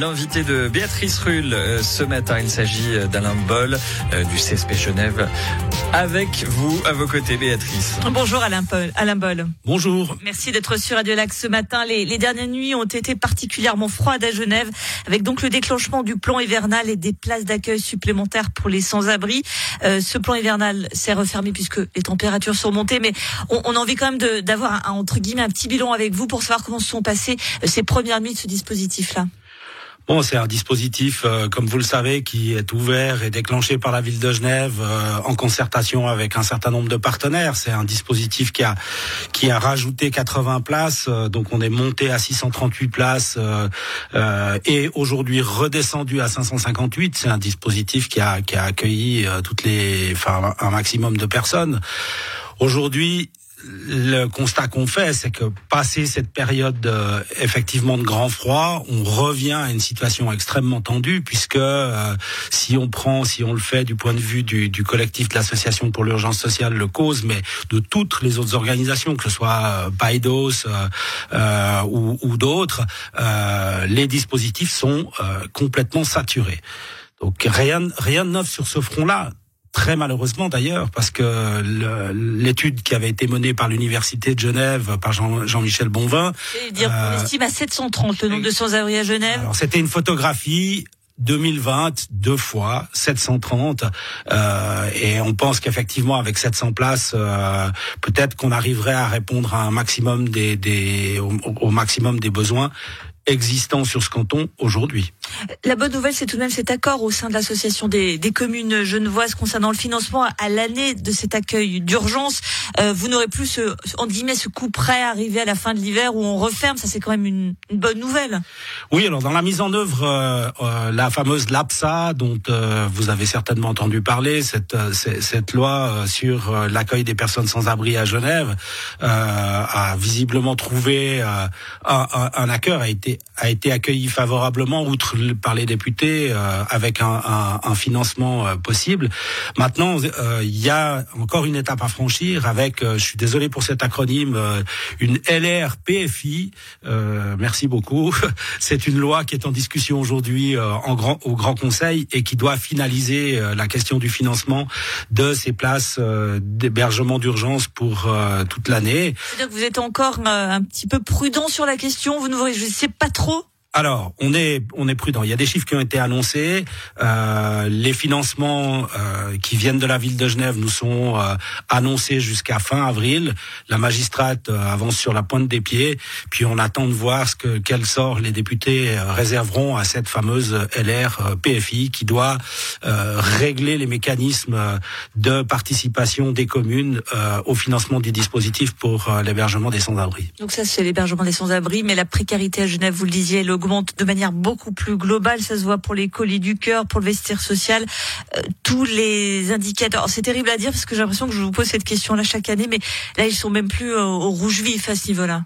L'invité de Béatrice Rulle euh, ce matin, il s'agit d'Alain Boll euh, du CSP Genève. Avec vous, à vos côtés, Béatrice. Bonjour Alain, Paul, Alain Boll. Bonjour. Merci d'être sur Radio Lac ce matin. Les, les, dernières nuits ont été particulièrement froides à Genève, avec donc le déclenchement du plan hivernal et des places d'accueil supplémentaires pour les sans-abri. Euh, ce plan hivernal s'est refermé puisque les températures sont montées, mais on, on a envie quand même d'avoir un, entre guillemets un petit bilan avec vous pour savoir comment se sont passées ces premières nuits de ce dispositif-là. Bon, c'est un dispositif, euh, comme vous le savez, qui est ouvert et déclenché par la ville de Genève euh, en concertation avec un certain nombre de partenaires. C'est un dispositif qui a qui a rajouté 80 places, euh, donc on est monté à 638 places et aujourd'hui redescendu à 558. C'est un dispositif qui a qui a accueilli toutes les, enfin un maximum de personnes. Aujourd'hui, le constat qu'on fait, c'est que passé cette période euh, effectivement de grand froid, on revient à une situation extrêmement tendue, puisque euh, si on prend, si on le fait du point de vue du, du collectif de l'association pour l'urgence sociale, le cause, mais de toutes les autres organisations, que ce soit Baidos euh, ou, ou d'autres, les dispositifs sont complètement saturés. Donc rien, rien de neuf sur ce front-là très malheureusement d'ailleurs, parce que l'étude qui avait été menée par l'université de Genève par Jean, michel Bonvin, dire euh, on estime à 730 le nombre de sans-abri à Genève. Alors c'était une photographie 2020 deux fois 730 euh, et on pense qu'effectivement avec 700 places euh, peut-être qu'on arriverait à répondre à un maximum des, des au maximum des besoins existants sur ce canton aujourd'hui. La bonne nouvelle, c'est tout de même cet accord au sein de l'association des, des, communes genevoises concernant le financement à l'année de cet accueil d'urgence. Euh, vous n'aurez plus ce, en guillemets, ce coup prêt arrivé à la fin de l'hiver où on referme. Ça, c'est quand même une, une, bonne nouvelle. Oui, alors dans la mise en œuvre, euh, euh, la fameuse LAPSA, dont euh, vous avez certainement entendu parler, cette, euh, cette loi sur l'accueil des personnes sans abri à Genève, a visiblement trouvé un, un, un accueil, a été, a été accueilli favorablement, outre par les députés euh, avec un, un, un financement euh, possible. Maintenant, euh, il y a encore une étape à franchir avec, je suis désolé pour cet acronyme, une LRPFI. merci beaucoup. C'est une loi qui est en discussion aujourd'hui en grand, au Grand Conseil et qui doit finaliser la question du financement de ces places d'hébergement d'urgence pour toute l'année. C'est-à-dire que vous êtes encore un petit peu prudent sur la question. Vous ne vous réjouissez pas trop alors, on est on est prudent. Il y a des chiffres qui ont été annoncés. Euh, les financements euh, qui viennent de la ville de Genève nous sont euh, annoncés jusqu'à fin avril. La magistrate euh, avance sur la pointe des pieds, puis on attend de voir ce que quel sort les députés euh, réserveront à cette fameuse LR PFI qui doit régler les mécanismes de participation des communes au financement des dispositifs pour l'hébergement des sans-abri. Donc ça c'est l'hébergement des sans-abri, mais la précarité à Genève, vous le disiez, augmente de manière beaucoup plus globale. Ça se voit pour les colis du cœur, pour le vestiaire social, euh, tous les indicateurs. C'est terrible à dire parce que j'ai l'impression que je vous pose cette question-là chaque année, mais là ils sont même plus au, au rouge vif à ce niveau-là.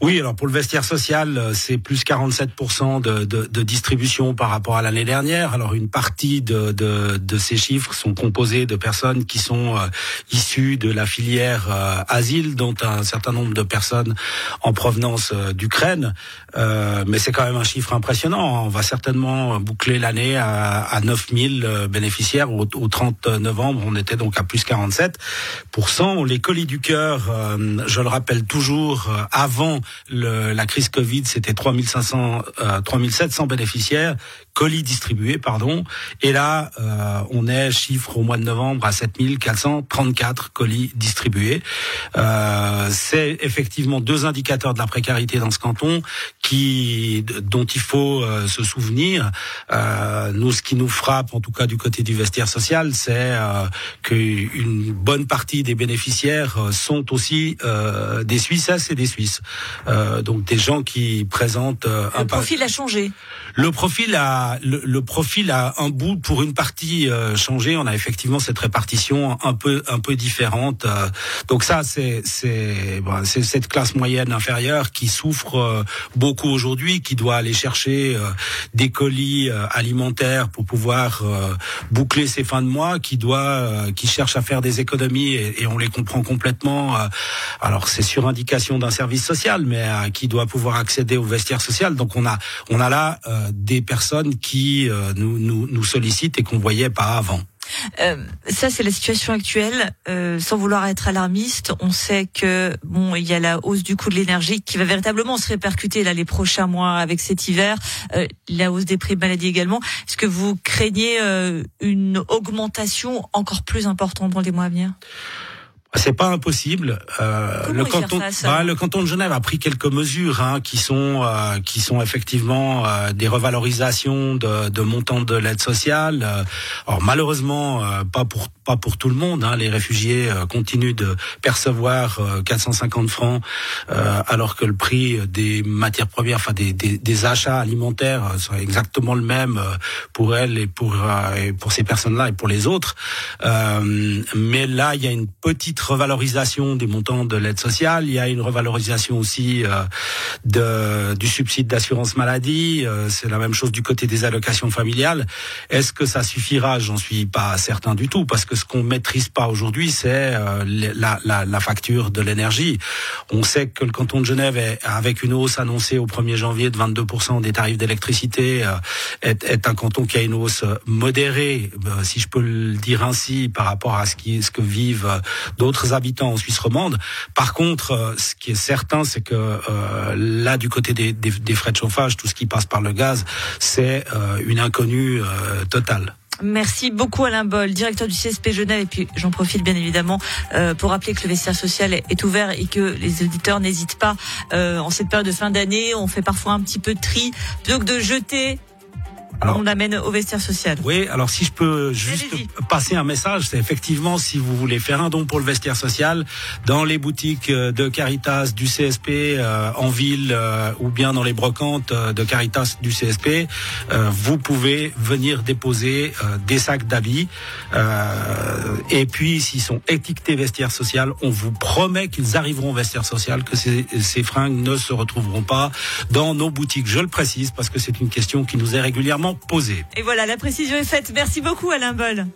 Oui, alors pour le vestiaire social, euh, c'est plus 47% de, de, de, distribution par rapport à l'année dernière. Alors une partie de, de, ces chiffres sont composés de personnes qui sont euh, issues de la filière euh, asile, dont un certain nombre de personnes en provenance euh, d'Ukraine. Euh, mais c'est quand même un chiffre impressionnant. On va certainement boucler l'année à, à 9000 bénéficiaires. Au, au, 30 novembre, on était donc à plus 47%. Les colis du cœur, je le rappelle toujours, avant la crise Covid, c'était 3500, euh, 3700 bénéficiaires colis distribués, pardon. Et là, euh, on est chiffre au mois de novembre à 7434 colis distribués. Euh, c'est effectivement deux indicateurs de la précarité dans ce canton qui, dont il faut euh, se souvenir. Euh, nous, ce qui nous frappe, en tout cas du côté du vestiaire social, c'est euh, qu'une bonne partie des bénéficiaires euh, sont aussi euh, des Suisses et des Suisses. donc des gens qui présentent un le profil a changé. Le profil a la, le, profil a un bout pour une partie euh, changé. On a effectivement cette répartition un peu un peu différente. Euh. donc ça, c'est c'est bon, cette classe moyenne inférieure qui souffre euh, beaucoup aujourd'hui, qui doit aller chercher des colis alimentaires pour pouvoir boucler ses fins de mois, qui doit qui cherche à faire des économies et, et on les comprend complètement. alors c'est sur indication d'un service social, mais qui doit pouvoir accéder au vestiaire social. Donc on a on a là des personnes qui nous, nous, nous sollicitent et qu'on voyait pas avant. Euh, ça, c'est la situation actuelle. Euh, sans vouloir être alarmiste, on sait que bon, il y a la hausse du coût de l'énergie qui va véritablement se répercuter là les prochains mois avec cet hiver. Euh, la hausse des prix de maladie également. Est-ce que vous craignez euh, une augmentation encore plus importante dans les mois à venir? C'est pas impossible. Euh, le canton, bah, le canton de Genève a pris quelques mesures hein, qui sont euh, qui sont effectivement euh, des revalorisations de, de montants de l'aide sociale. Euh, alors malheureusement pas pour pas pour tout le monde. Hein, les réfugiés continuent de percevoir 450 francs alors que le prix des matières premières, enfin des, des, des achats alimentaires, sont exactement le même pour elles et pour et pour ces personnes-là et pour les autres. mais là, il y a une petite revalorisation des montants de l'aide sociale. Il y a une revalorisation aussi euh, de, du subside d'assurance maladie. Euh, c'est la même chose du côté des allocations familiales. Est-ce que ça suffira? J'en suis pas certain du tout, parce que ce qu'on maîtrise pas aujourd'hui, c'est euh, la, la, la, facture de l'énergie. On sait que le canton de Genève, est, avec une hausse annoncée au 1er janvier de 22% des tarifs d'électricité, est, est, un canton qui a une hausse modérée, si je peux le dire ainsi, par rapport à ce, qui, ce que vivent d'autres habitants en Suisse romande. Par contre, euh, ce qui est certain, c'est que euh, là, du côté des, des, des, frais de chauffage, tout ce qui passe par le gaz, c'est euh, une inconnue totale. Merci beaucoup Alain Boll, directeur du CSP Genève. Et puis j'en profite bien évidemment euh, pour rappeler que le vestiaire social est, ouvert et que les auditeurs n'hésitent pas euh, en cette période de fin d'année. On fait parfois un petit peu de tri plutôt que de jeter alors, on amène au vestiaire social. Oui, alors si je peux juste passer un message, c'est effectivement si vous voulez faire un don pour le vestiaire social dans les boutiques euh, de Caritas, du CSP euh, en ville euh, ou bien dans les brocantes de Caritas, du CSP, vous pouvez venir déposer des sacs d'habits et puis s'ils sont étiquetés vestiaire social, on vous promet qu'ils arriveront au vestiaire social, que ces, ces fringues ne se retrouveront pas dans nos boutiques. Je le précise parce que c'est une question qui nous est régulièrement et voilà, la précision est faite. Merci beaucoup Alain Boll.